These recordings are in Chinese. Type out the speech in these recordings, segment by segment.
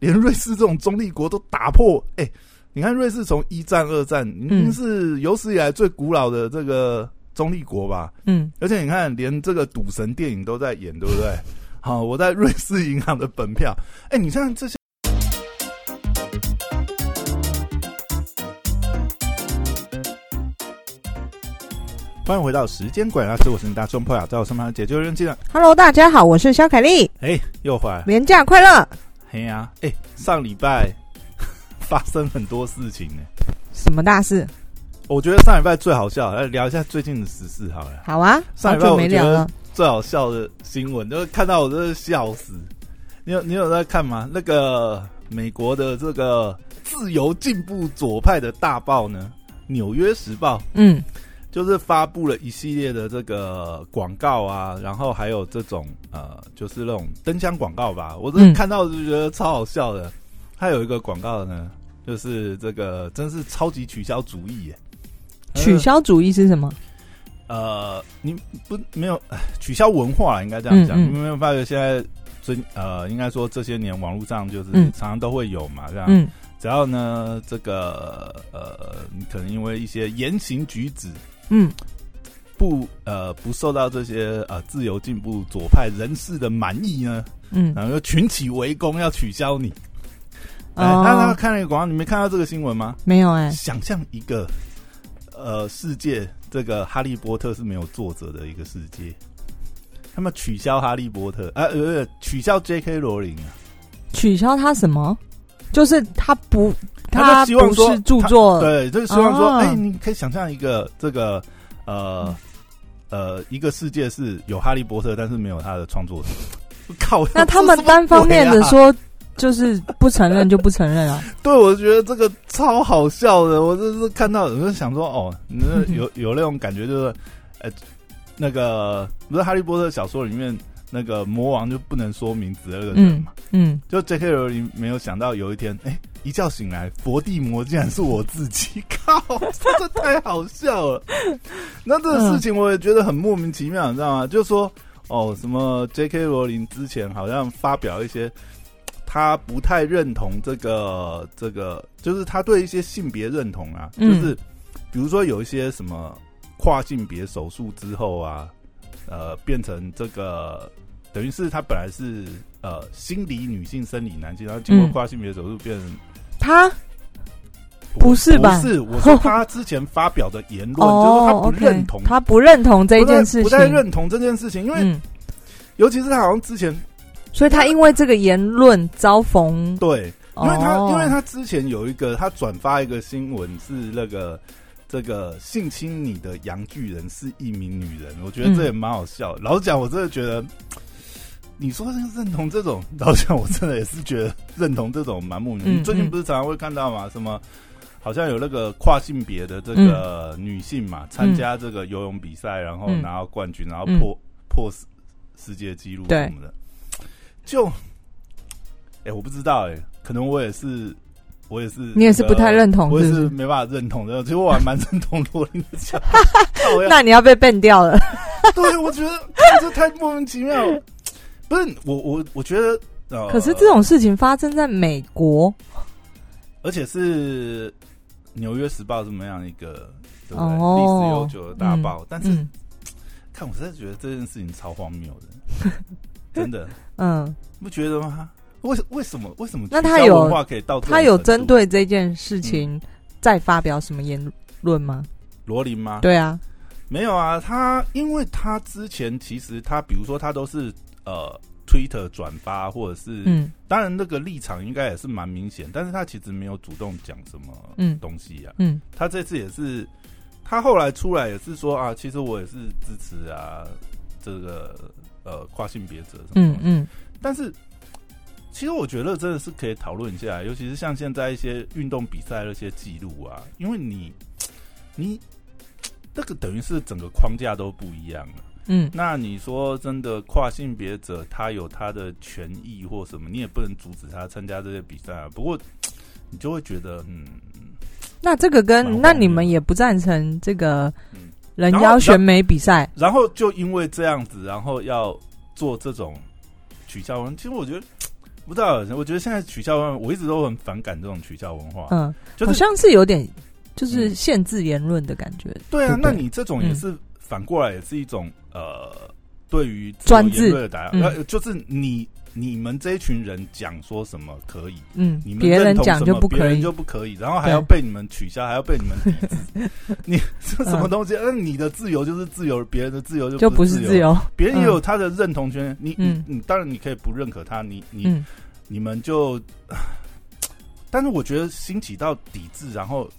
连瑞士这种中立国都打破。哎，你看瑞士从一战、二战，已经是有史以来最古老的这个中立国吧？嗯，而且你看，连这个赌神电影都在演，对不对？好，我在瑞士银行的本票。哎，你看这些。欢迎回到时间管家，是我是你大众破雅，在我身旁解救人机的。Hello，大家好，我是肖凯丽。哎，又回来，年假快乐。嘿呀，哎，上礼拜 发生很多事情呢。什么大事？我觉得上礼拜最好笑，来聊一下最近的时事好了。好啊，上礼拜我觉得最好笑的新闻，就是看到我真的笑死。你有你有在看吗？那个美国的这个自由进步左派的大报呢，《纽约时报》。嗯。就是发布了一系列的这个广告啊，然后还有这种呃，就是那种灯箱广告吧。我真的看到就觉得超好笑的。它有一个广告呢，就是这个真是超级取消主义耶！取消主义是什么？呃，你不没有 取消文化，应该这样讲。你没有发觉现在最呃，应该说这些年网络上就是常常都会有嘛，这样。只要呢，这个呃，你可能因为一些言行举止。嗯，不，呃，不受到这些呃自由进步左派人士的满意呢，嗯，然后又群起围攻要取消你。哎，他他看那个广告，你没看到这个新闻吗？没有哎。想象一个呃世界，这个哈利波特是没有作者的一个世界，他们取消哈利波特，呃呃，取消 J.K. 罗琳啊，取消他什么？就是他不。他希望说著作，对，就是希望说，哎，你可以想象一个这个呃呃一个世界是有哈利波特，但是没有他的创作者。靠，那他们单方面的说，就是不承认就不承认啊？对，我觉得这个超好笑的。我就是看到，我就想说，哦，你 有有那种感觉，就是呃，那个不是哈利波特小说里面。那个魔王就不能说名字的那个人嘛，嗯，就 J.K. 罗琳没有想到有一天，哎，一觉醒来，佛地魔竟然是我自己，靠，这太好笑了。那这个事情我也觉得很莫名其妙，你知道吗？就说哦，什么 J.K. 罗琳之前好像发表一些他不太认同这个这个，就是他对一些性别认同啊，就是比如说有一些什么跨性别手术之后啊。呃，变成这个，等于是他本来是呃心理女性、生理男性，然后经过跨性别手术变成他，不是吧？不是，我说他之前发表的言论，就是他不认同，他不认同这件事情，不太认同这件事情，因为尤其是他好像之前，所以他因为这个言论遭逢对，因为他因为他之前有一个他转发一个新闻是那个。这个性侵你的洋巨人是一名女人，我觉得这也蛮好笑。老实讲，我真的觉得，你说认同这种，老实讲，我真的也是觉得认同这种蛮莫名。你最近不是常常会看到嘛？什么好像有那个跨性别的这个女性嘛，参加这个游泳比赛，然后拿到冠军，然后破破世世界纪录什么的。就，哎，我不知道，哎，可能我也是。我也是，你也是不太认同，我也是没办法认同的。其实我还蛮认同罗琳的讲，那你要被笨掉了。对，我觉得这太莫名其妙。不是我，我我觉得，可是这种事情发生在美国，而且是《纽约时报》这么样一个对不对？历史悠久的大报，但是看我真的觉得这件事情超荒谬的，真的，嗯，不觉得吗？为为什么为什么？那他有话可以到他有针对这件事情再发表什么言论吗？罗琳吗？对啊，没有啊。他因为他之前其实他比如说他都是呃 Twitter 转发或者是嗯，当然那个立场应该也是蛮明显，但是他其实没有主动讲什么嗯东西呀。嗯，他这次也是他后来出来也是说啊，其实我也是支持啊这个呃跨性别者什么嗯嗯，但是。其实我觉得真的是可以讨论一下，尤其是像现在一些运动比赛那些记录啊，因为你你那个等于是整个框架都不一样了。嗯，那你说真的跨性别者他有他的权益或什么，你也不能阻止他参加这些比赛啊。不过你就会觉得，嗯，那这个跟那你们也不赞成这个人妖选美比赛，然后就因为这样子，然后要做这种取消。其实我觉得。不知道，我觉得现在取消文化，我一直都很反感这种取消文化。嗯，就是好像是有点就是限制言论的感觉。对啊，对那你这种也是反过来也是一种呃，对于专制的打压，嗯。呃，就是你你们这一群人讲说什么可以，嗯你，们别人讲就不可以。别人就。不可以，然后还要被你们取消，还要被你们 抵制，你这什么东西？那、你的自由就是自由，别人的自由就就，不是自由，别人也有他的认同权，你嗯。你你当然你可以不认可他，你你、嗯。你们就，但是我觉得兴起到抵制，然后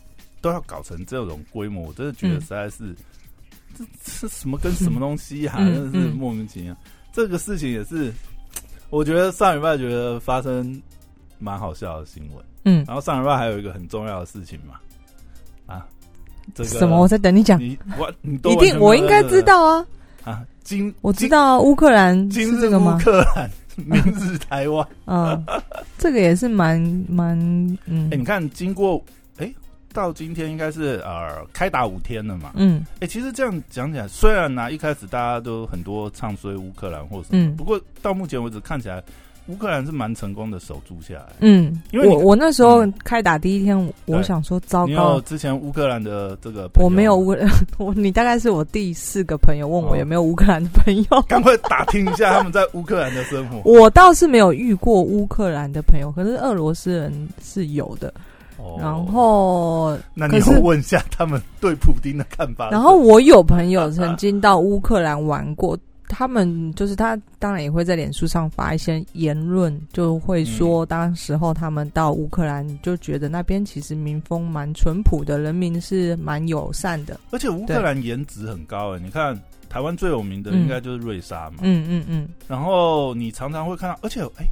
都要搞成这种规模，我真的觉得嗯。实在是，这这什么跟什么东西呀、嗯真的是嗯莫名其妙。这个事情也是，我觉得上礼拜觉得发生蛮好笑的新闻，嗯，然后上礼拜还有一个很重要的事情嘛，啊，这个什么？我在等你讲，你我你都一定我应该知道啊，啊，今我知道啊乌克兰今今日乌是这个吗？克兰，明日台湾。嗯，这个也是蛮蛮嗯哎、你看，经过哎、到今天应该是呃开打五天了嘛。嗯哎、其实这样讲起来，虽然呢、一开始大家都很多唱衰乌克兰或什么，嗯不过到目前为止看起来，乌克兰是蛮成功的守住下来。嗯，因为我我那时候嗯开打第一天，我想说糟糕，之前乌克兰的这个朋友我没有乌，我你大概是我第四个朋友问我哦有没有乌克兰的朋友，赶快打听一下他们在乌克兰的生活。我倒是没有遇过乌克兰的朋友，可是俄罗斯人是有的。哦。然后，那你可是有问一下他们对普丁的看法？然后我有朋友曾经到乌克兰玩过，他们就是他当然也会在脸书上发一些言论，就会说当时候他们到乌克兰就觉得那边其实民风蛮淳朴的，人民是蛮友善的。而且乌克兰颜值很高哎、你看台湾最有名的应该就是瑞莎嘛，嗯嗯嗯，然后你常常会看到，而且哎、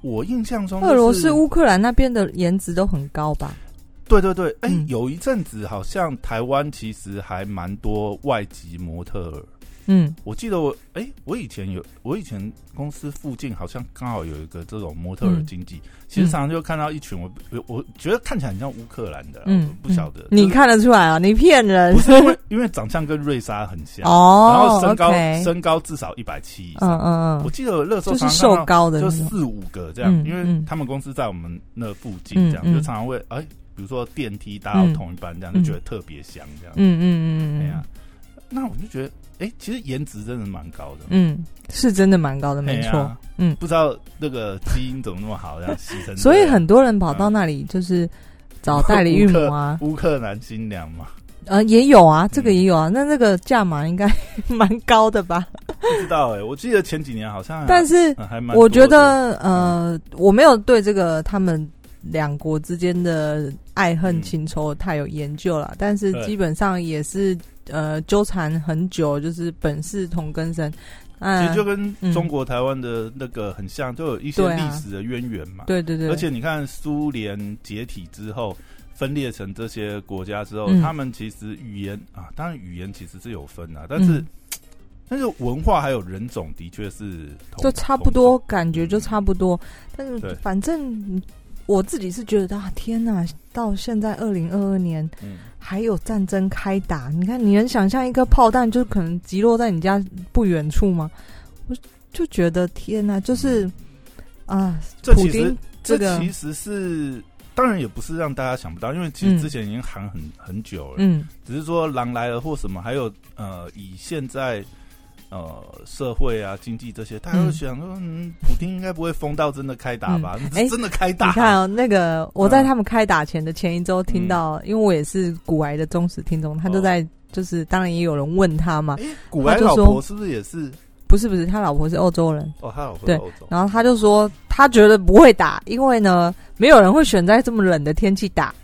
我印象中、就是、俄罗斯、乌克兰那边的颜值都很高吧？对对对，哎、嗯有一阵子好像台湾其实还蛮多外籍模特儿。嗯。我记得我哎、我以前有，我以前公司附近好像刚好有一个这种模特儿经济，其实常常就看到一群我我我觉得看起来很像乌克兰的啦，嗯不晓得，你就是看得出来啊？你骗人。不是因为因为长相跟瑞莎很像，哦，然后身高身高至少一百七以嗯上。嗯嗯，我记得我那时候就是瘦高的就。四五个这样，嗯因为嗯。他们公司在我们那附近，这样、就常常会哎，比如说电梯搭到嗯。同一班这样，嗯就觉得特别香这样。嗯嗯嗯嗯。哎呀，那我就觉得，哎，其实颜值真的蛮高的。嗯，是真的蛮高的，没错。嗯不知道那个基因怎么那么好，这样洗成这样。所以很多人跑到那里就是找代理孕母啊，乌克兰新娘嘛，呃，也有啊，嗯这个也有啊。那那个价码应该蛮高的吧？不知道哎，我记得前几年好像，但是嗯还蛮，我觉得，呃，我没有对这个他们两国之间的爱恨情仇太有研究了，但是基本上也是呃纠缠很久，就是本是同根生。嗯，其实就跟中国台湾的那个很像，都有一些历史的渊源嘛。对对对，而且你看，苏联解体之后，分裂成这些国家之后，嗯他们其实语言啊，当然语言其实是有分啊，但是、嗯但是文化还有人种的确是同就差不多，感觉就差不多。但是反正我自己是觉得啊，天哪！到现在二零二二年。嗯，还有战争开打，你看你能想象一颗炮弹就可能击落在你家不远处吗？我就觉得天哪，就是啊，这其实这个其实是。当然也不是让大家想不到，因为其实之前已经喊很、很久了，嗯只是说狼来了或什么，还有呃，以现在呃社会啊、经济这些，大家会想说，嗯，普京应该不会疯到真的开打吧？嗯哎真的开打？你看哦，那个我在嗯他们开打前的前一周听到，因为我也是古癌的忠实听众，他就哦在就是当然也有人问他嘛，哎，古埃就说老婆是不是也是？不是不是，他老婆是欧洲人，哦，他老婆对是欧洲。然后他就说他觉得不会打，因为呢没有人会选在这么冷的天气打。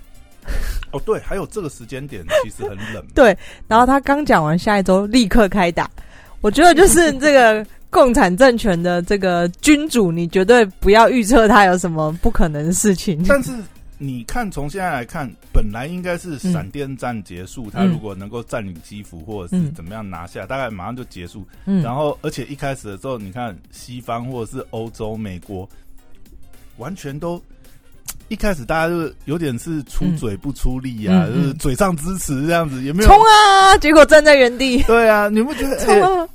哦，对，还有这个时间点其实很冷。对，然后他刚讲完，下一周立刻开打。我觉得就是这个共产政权的这个君主，你绝对不要预测他有什么不可能的事情。但是你看，从现在来看，本来应该是闪电战结束，他如果能够占领基辅或者是嗯怎么样拿下，大概马上就结束。嗯，然后，而且一开始的时候，你看西方或者是欧洲、美国，完全都一开始大家就有点是出嘴不出力啊，嗯嗯就是嘴上支持这样子，也没有冲啊！结果站在原地，对啊，你不觉得？冲！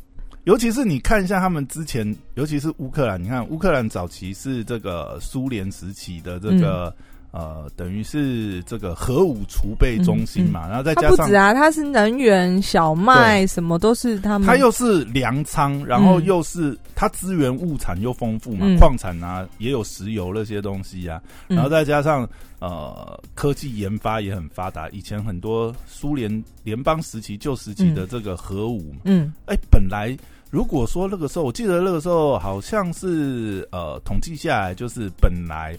尤其是你看一下他们之前，尤其是乌克兰，你看乌克兰早期是这个苏联时期的这个。呃，等于是这个核武储备中心嘛，然后再加上不止啊，它是能源、小麦什么都是他们。它又是粮仓，然后又是它资源物产又丰富嘛，矿产啊也有石油那些东西啊，然后再加上呃科技研发也很发达。以前很多苏联联邦时期旧时期的这个核武，嗯，哎，本来如果说那个时候，我记得那个时候好像是呃统计下来，就是本来。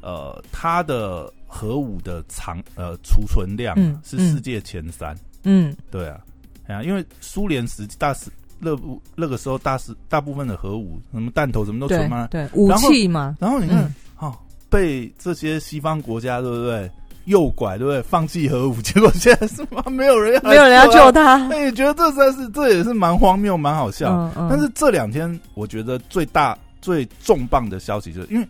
呃，它的核武的藏呃储存量是世界前三。嗯，对啊，啊，因为苏联时大时那部那个时候大时大部分的核武什么弹头什么都存吗？对，武器嘛。然后你看，哦，被这些西方国家对不对诱拐对不对？放弃核武，结果现在是吗？没有人要，没有人要救他。哎，觉得这算是这也是蛮荒谬、蛮好笑。但是这两天我觉得最大最重磅的消息就是因为。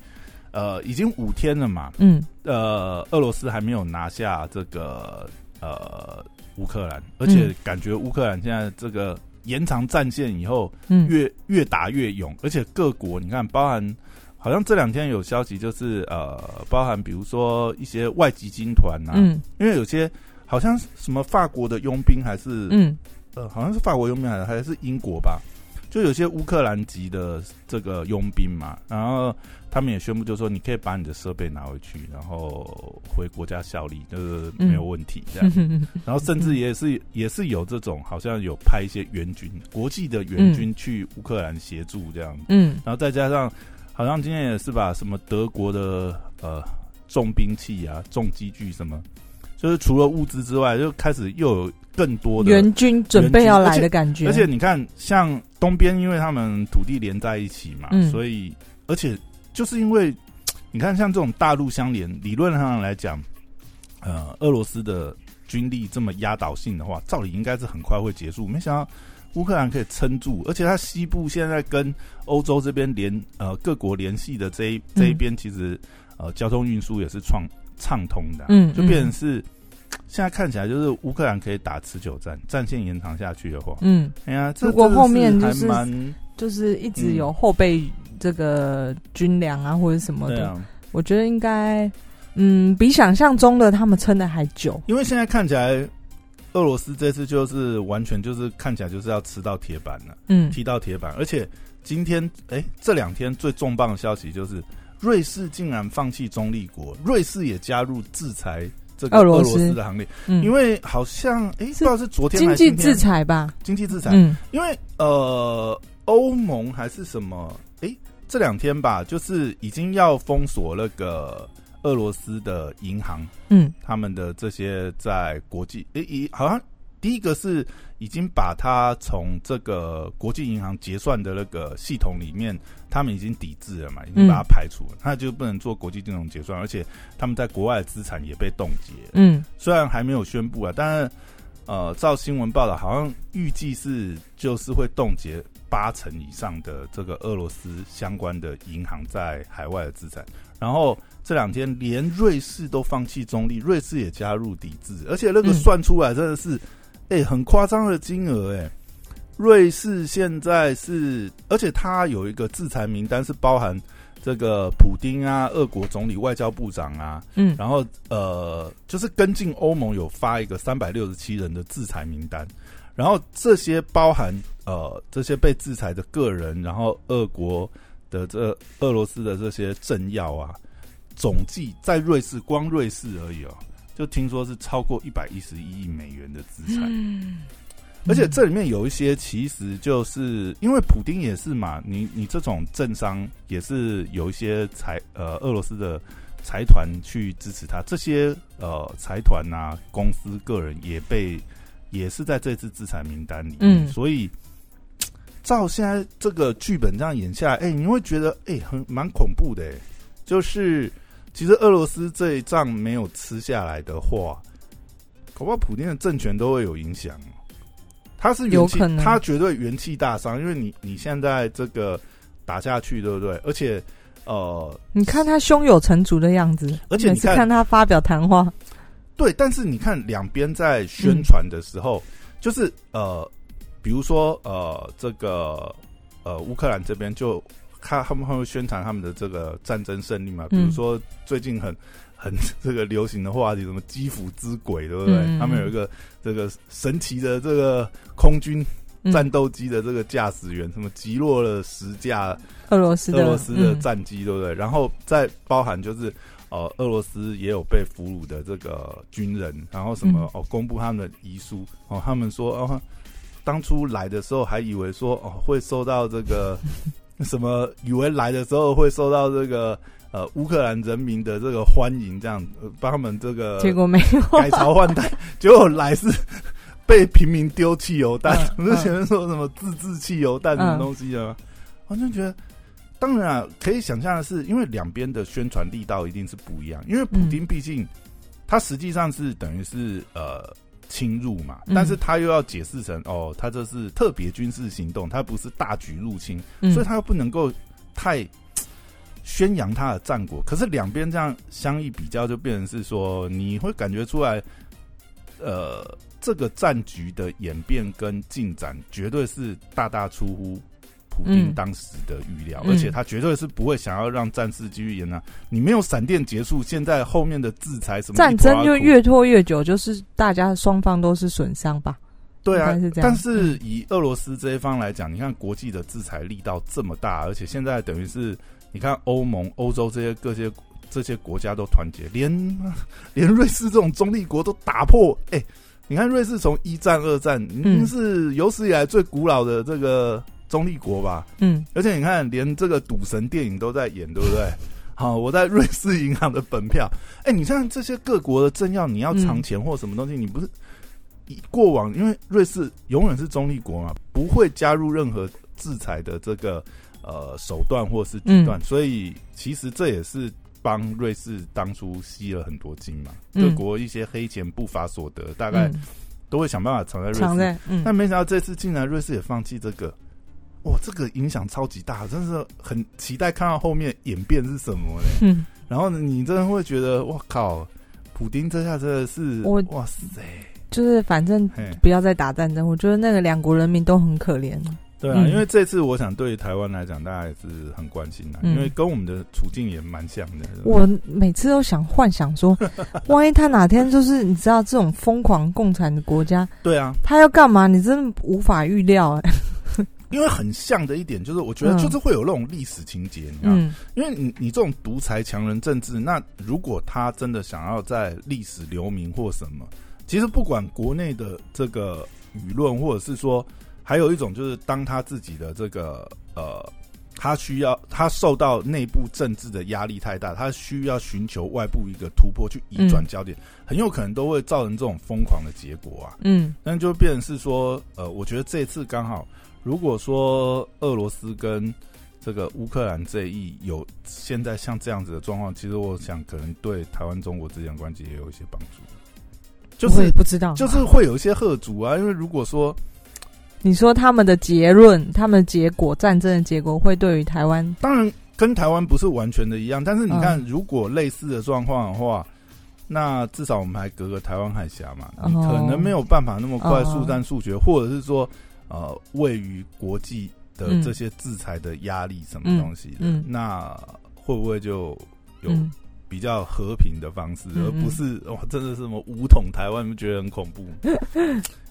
呃，已经五天了嘛，嗯，呃，俄罗斯还没有拿下这个呃乌克兰，而且感觉乌克兰现在这个延长战线以后，嗯，越越打越勇，而且各国你看，包含好像这两天有消息，就是呃，包含比如说一些外籍军团呐，嗯，因为有些好像什么法国的佣兵还是，嗯，呃，好像是法国佣兵还是还是英国吧。就有些乌克兰籍的这个佣兵嘛，然后他们也宣布，就说你可以把你的设备拿回去，然后回国家效力，就是没有问题这样。然后甚至也是也是有这种，好像有派一些援军，国际的援军去乌克兰协助这样。嗯，然后再加上，好像今天也是把什么德国的呃重兵器啊、重机具什么。就是除了物资之外，就开始又有更多的援军准备要来的感觉。而且你看，像东边，因为他们土地连在一起嘛，所以而且就是因为你看，像这种大陆相连，理论上来讲，呃，俄罗斯的军力这么压倒性的话，照理应该是很快会结束。没想到乌克兰可以撑住，而且它西部现在跟欧洲这边联呃各国联系的这一这一边，其实呃交通运输也是创。畅通的，嗯，就变成是现在看起来就是乌克兰可以打持久战，战线延长下去的话，嗯，哎呀，如果后面就是就是一直有后备这个军粮啊或者什么的，我觉得应该嗯比想象中的他们撑的还久，因为现在看起来俄罗斯这次就是完全就是看起来就是要吃到铁板了，嗯，踢到铁板，而且今天哎这两天最重磅的消息就是。瑞士竟然放弃中立国，瑞士也加入制裁这个俄罗斯的行列，因为好像哎，不知道是昨天经济制裁吧？经济制裁，嗯，因为呃，欧盟还是什么？哎，这两天吧，就是已经要封锁那个俄罗斯的银行，嗯，他们的这些在国际，哎，好像第一个是。已经把它从这个国际银行结算的那个系统里面，他们已经抵制了嘛，已经把它排除了，他就不能做国际金融结算，而且他们在国外的资产也被冻结。嗯，虽然还没有宣布啊，但是呃，照新闻报道，好像预计是就是会冻结八成以上的这个俄罗斯相关的银行在海外的资产。然后这两天连瑞士都放弃中立，瑞士也加入抵制，而且那个算出来真的是。哎，很夸张的金额哎！瑞士现在是，而且它有一个制裁名单，是包含这个普丁啊，俄国总理、外交部长啊，嗯，然后呃，就是跟进欧盟有发一个三百六十七人的制裁名单，然后这些包含呃这些被制裁的个人，然后俄国的这俄罗斯的这些政要啊，总计在瑞士光瑞士而已哦。就听说是超过一百一十一亿美元的资产，而且这里面有一些其实就是因为普丁也是嘛，你你这种政商也是有一些财呃俄罗斯的财团去支持他，这些呃财团呐公司个人也被也是在这次制裁名单里，嗯，所以照现在这个剧本这样演下来，哎，你会觉得哎很蛮恐怖的，就是。其实俄罗斯这一仗没有吃下来的话，恐怕普京的政权都会有影响。他是元气，他绝对元气大伤，因为你你现在这个打下去，对不对？而且呃，你看他胸有成竹的样子，而且你看他发表谈话，对。但是你看两边在宣传的时候，就是呃，比比如说呃，这个呃，乌克兰这边就他他们会宣传他们的这个战争胜利嘛，比如说最近很 很这个流行的话题，什么基辅之鬼，对不对？他们有一个这个神奇的这个空军战斗机的这个驾驶员，什么击落了十架俄罗斯俄罗斯的战机，对不对？然后再包含就是。哦，俄罗斯也有被俘虏的这个军人，然后什么哦，公布他们的遗书哦，他们说哦，当初来的时候还以为说哦会受到这个 什么，以为来的时候会受到这个呃乌克兰人民的这个欢迎，这样帮他们这个结果没有改朝换代，结果来是 被平民丢汽油弹，不是前面说什么自制汽油弹什么东西的吗，完全觉得。当然啊，可以想象的是，因为两边的宣传力道一定是不一样。因为普京毕竟他实际上是等于是呃侵入嘛，但是他又要解释成哦，他这是特别军事行动，他不是大举入侵，所以他又不能够太宣扬他的战果。可是两边这样相一比较，就变成是说，你会感觉出来，呃，这个战局的演变跟进展，绝对是大大出乎。普京当时的预料，而且他绝对是不会想要让战事继续延长。你没有闪电结束，现在后面的制裁什么战争就越拖越久，就是大家双方都是损伤吧？对啊，但是以俄罗斯这一方来讲，你看国际的制裁力道这么大，而且现在等于是你看欧盟、欧洲这些各些这些国家都团结，连连瑞士这种中立国都打破。哎，你看瑞士从一战、二战，嗯，是有史以来最古老的这个。中立国吧，嗯，而且你看，连这个赌神电影都在演，对不对？好，我在瑞士银行的本票，哎，你像这些各国的政要，你要藏钱或什么东西，你不是以过往，因为瑞士永远是中立国嘛，不会加入任何制裁的这个呃手段或是举段，所以其实这也是帮瑞士当初吸了很多金嘛。各国一些黑钱不法所得，大概都会想办法藏在瑞士，但没想到这次竟然瑞士也放弃这个。哇，这个影响超级大，真是很期待看到后面演变是什么嘞。嗯，然后呢，你真的会觉得，哇靠，普丁这下真的是，哇塞，就是反正不要再打战争，我觉得那个两国人民都很可怜。对啊，因为这次我想对台湾来讲，大家也是很关心的，因为跟我们的处境也蛮像的。我每次都想幻想说，万一他哪天就是你知道这种疯狂共产的国家，对啊，他要干嘛？你真的无法预料哎。因为很像的一点就是，我觉得就是会有那种历史情节，你知道？因为你你这种独裁强人政治，那如果他真的想要在历史留名或什么，其实不管国内的这个舆论，或者是说，还有一种就是当他自己的这个呃，他需要他受到内部政治的压力太大，他需要寻求外部一个突破去移转焦点，很有可能都会造成这种疯狂的结果啊。嗯，但就变成是说，呃，我觉得这次刚好。如果说俄罗斯跟这个乌克兰这一有现在像这样子的状况，其实我想可能对台湾中国之间关系也有一些帮助。就是不知道，就是会有一些贺主啊，因为如果说你说他们的结论、他们结果、战争的结果会对于台湾，当然跟台湾不是完全的一样，但是你看，如果类似的状况的话，那至少我们还隔个台湾海峡嘛，你可能没有办法那么快速战速决，或者是说。呃，位于国际的这些制裁的压力，什么东西的？那会不会就有比较和平的方式，而不是哇，真的是什么武统台湾？觉得很恐怖？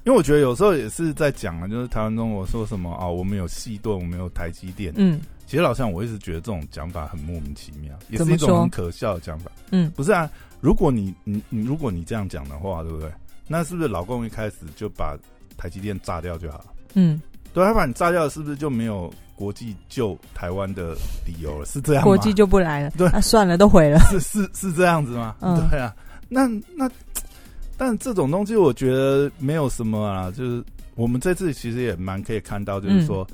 因为我觉得有时候也是在讲啊，就是台湾中国说什么啊，我们有细盾，我们有台积电。嗯，其实老像我一直觉得这种讲法很莫名其妙，也是一种很可笑的讲法。嗯，不是啊，如果你你你，如果你这样讲的话，对不对？那是不是老公一开始就把台积电炸掉就好了？嗯，对，他把你炸掉，是不是就没有国际救台湾的理由了？是这样吗？国际就不来了？对，那算了，都毁了。是是是这样子吗？嗯，对啊。那那，但这种东西我觉得没有什么啊。就是我们这次其实也蛮可以看到，就是说，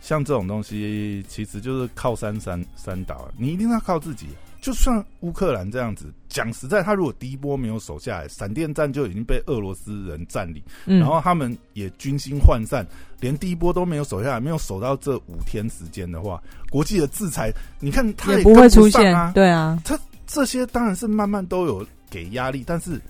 像这种东西，其实就是靠山山山倒，你一定要靠自己。就算乌克兰这样子讲实在，他如果第一波没有守下来，闪电战就已经被俄罗斯人占领，然后他们也军心涣散，连第一波都没有守下来，没有守到这五天时间的话，国际的制裁，你看他也不会出现啊。对啊，他这些当然是慢慢都有给压力，但是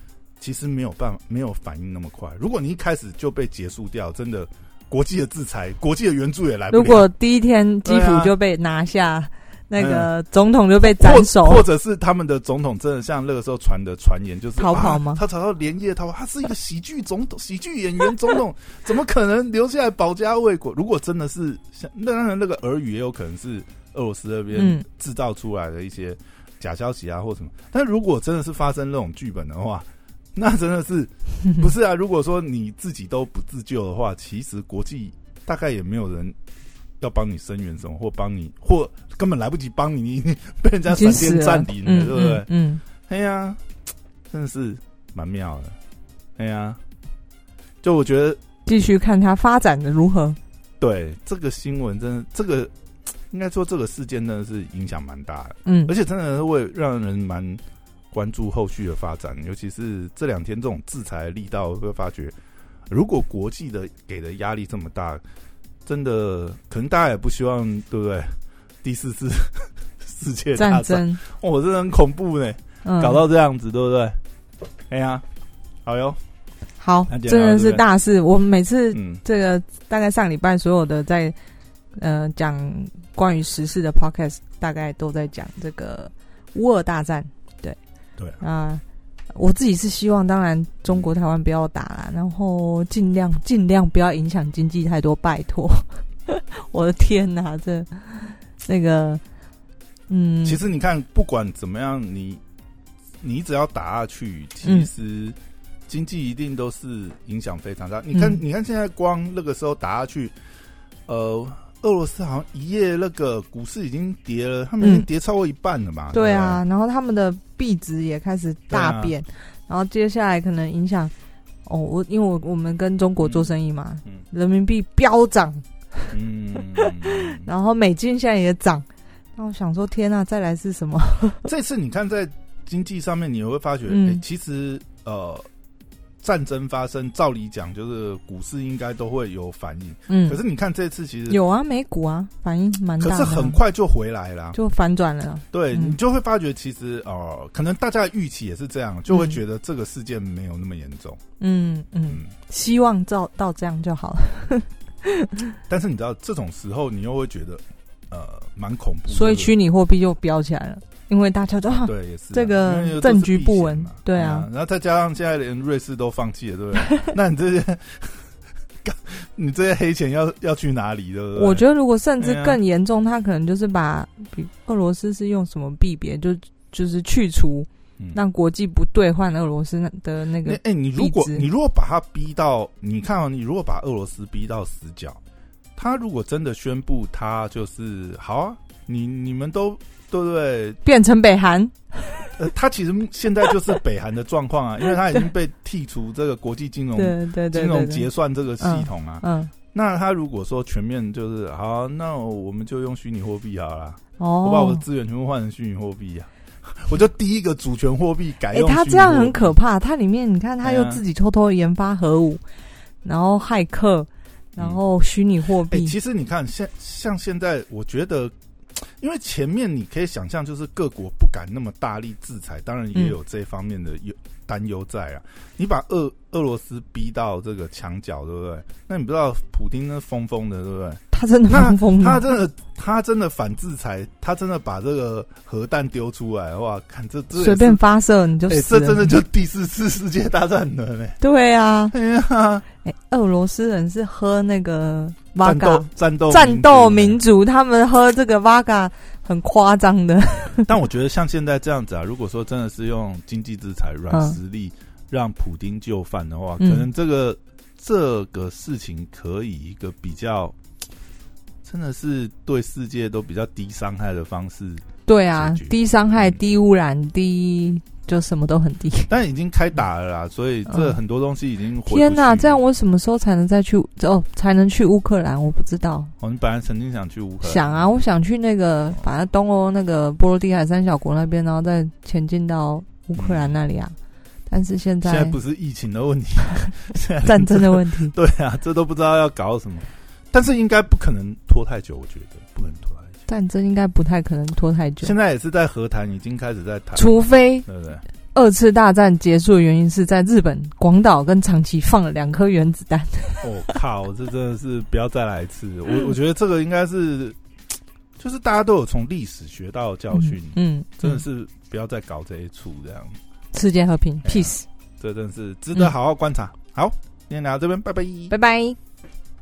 其实没有办法，没有反应那么快。如果你一开始就被结束掉，真的，国际的制裁、国际的援助也来不了。如果第一天基辅就被拿下，那个总统就被斩首，或或者是他们的总统真的像那个时候传的传言，就是逃跑吗啊他逃到连夜逃跑，他是一个喜剧总统、喜剧演员总统，怎么可能留下来保家卫国？如果真的是像那当然那个俄语也有可能是俄罗斯那边嗯制造出来的一些假消息啊或什么，但如果真的是发生那种剧本的话。那真的是 不是啊？如果说你自己都不自救的话，其实国际大概也没有人要帮你声援什么，或帮你，或根本来不及帮你，你 被人家闪电占领了，嗯对不对？嗯嗯，哎呀，真的是蛮妙的。哎呀，就我觉得继续看它发展的如何。对这个新闻，真的这个应该说这个事件真的是影响蛮大的，嗯而且真的是会让人蛮关注后续的发展，尤其是这两天这种制裁力道，会发觉如果国际的给的压力这么大，真的可能大家也不希望，对不对？第四次 世界大战战，争，哦，真的很恐怖呢，嗯，搞到这样子，对不对？哎呀，好哟，好真的是大事。我们每次嗯，这个大概上礼拜所有的在呃讲关于时事的 podcast，大概都在讲这个乌尔大战。对对啊、我自己是希望，当然中国台湾不要打啦，然后尽量尽量不要影响经济太多，拜托。我的天哪，这那个嗯，其实你看，不管怎么样，你你只要打下去，其嗯实经济一定都是影响非常大。你看，嗯你看现在光那个时候打下去，呃，俄罗斯好像一夜那个股市已经跌了，他们已经嗯跌超过一半了嘛？对啊，然后他们的币值也开始大变，然后接下来可能影响哦，我因为我我们跟中国做生意嘛，人民币飙涨，嗯，然后美金现在也涨，那我想说天呐，再来是什么？这次你看在经济上面，你会发觉，哎、其实呃。战争发生，照理讲就是股市应该都会有反应。嗯可，是你看这次其实有啊，美股啊，反应蛮大的啊，可是很快就回来了。就反转了。对、嗯你就会发觉，其实呃，可能大家的预期也是这样，就会觉得这个事件没有那么严重。嗯嗯，嗯，希望到到这样就好了。但是你知道这种时候，你又会觉得呃蛮恐怖。所以虚拟货币又飙起来了，因为大家都啊 对也是啊这个政局不稳对啊嗯然后再加上现在连瑞士都放弃了，对不对？那你这些，你这些黑钱要要去哪里？对不对？我觉得如果甚至更严重，他可能就是把比俄罗斯是用什么币别，就就是去除嗯让国际不兑换俄罗斯的那个，那哎、你如果你如果把他逼到，你看哦，你如果把俄罗斯逼到死角，他如果真的宣布他就是好啊，你你们都对不对？变成北韩。呃，他其实现在就是北韩的状况啊，因为他已经被剔除这个国际金融对对对金融结算这个系统啊。嗯，那他如果说全面就是好，那我们就用虚拟货币好了，哦我把我的哦，资源全部换成虚拟货币啊，我就第一个主权货币改哎，用。他这样很可。怕，他里面你看他又自己偷偷研发核武，然后骇客，然后虚拟货哎、币，其实你看，现像现在，我觉得，因为前面你可以想象，就是各国不敢那么大力制裁，当然也嗯有这方面的忧担忧在啊。你把俄俄罗斯逼到这个墙角，对不对？那你不知道普丁那疯疯的，对不对？他真的那疯疯的，他真的他真的反制裁，他真的把这个核弹丢出来的话，看这这随便发射你就哎、死了。这真的就第四次世界大战了呢。对啊，哎呀，哎，俄罗斯人是喝那个战斗战斗战斗民民族，他们喝这个 Vaga 很夸张的。但我觉得像现在这样子啊，如果说真的是用经济制裁、软实力让普丁就范的话，嗯。可能这个这个事情可以一个比较，真的是对世界都比较低伤害的方式，对啊，低伤害、嗯。低污染、低就什么都很低。但已经开打了啦，所以这嗯很多东西已经天哪，这样我什么时候才能再去哦？才能去乌克兰？我不知道。哦，你本来曾经想去乌克兰，想啊，我想去那个，反正东欧那个波罗的海三小国那边，然后再前进到乌克兰那里啊。但是现在现在不是疫情的问题，现在战争的问题，对啊，这都不知道要搞什么，但是应该不可能拖太久，我觉得不可能拖战争应该不太可能拖太久现，在也是在和谈，已经开始在谈，除非对不对？二次大战结束的原因是在日本广岛跟长崎放了两颗原子弹。我靠，这真的是不要再来一次。我我觉得这个应该是，就是大家都有从历史学到教训，嗯，真的是不要再搞这一出这样。世界和平，peace，这真的是值得好好观察。好，今天聊到这边，拜拜。拜拜。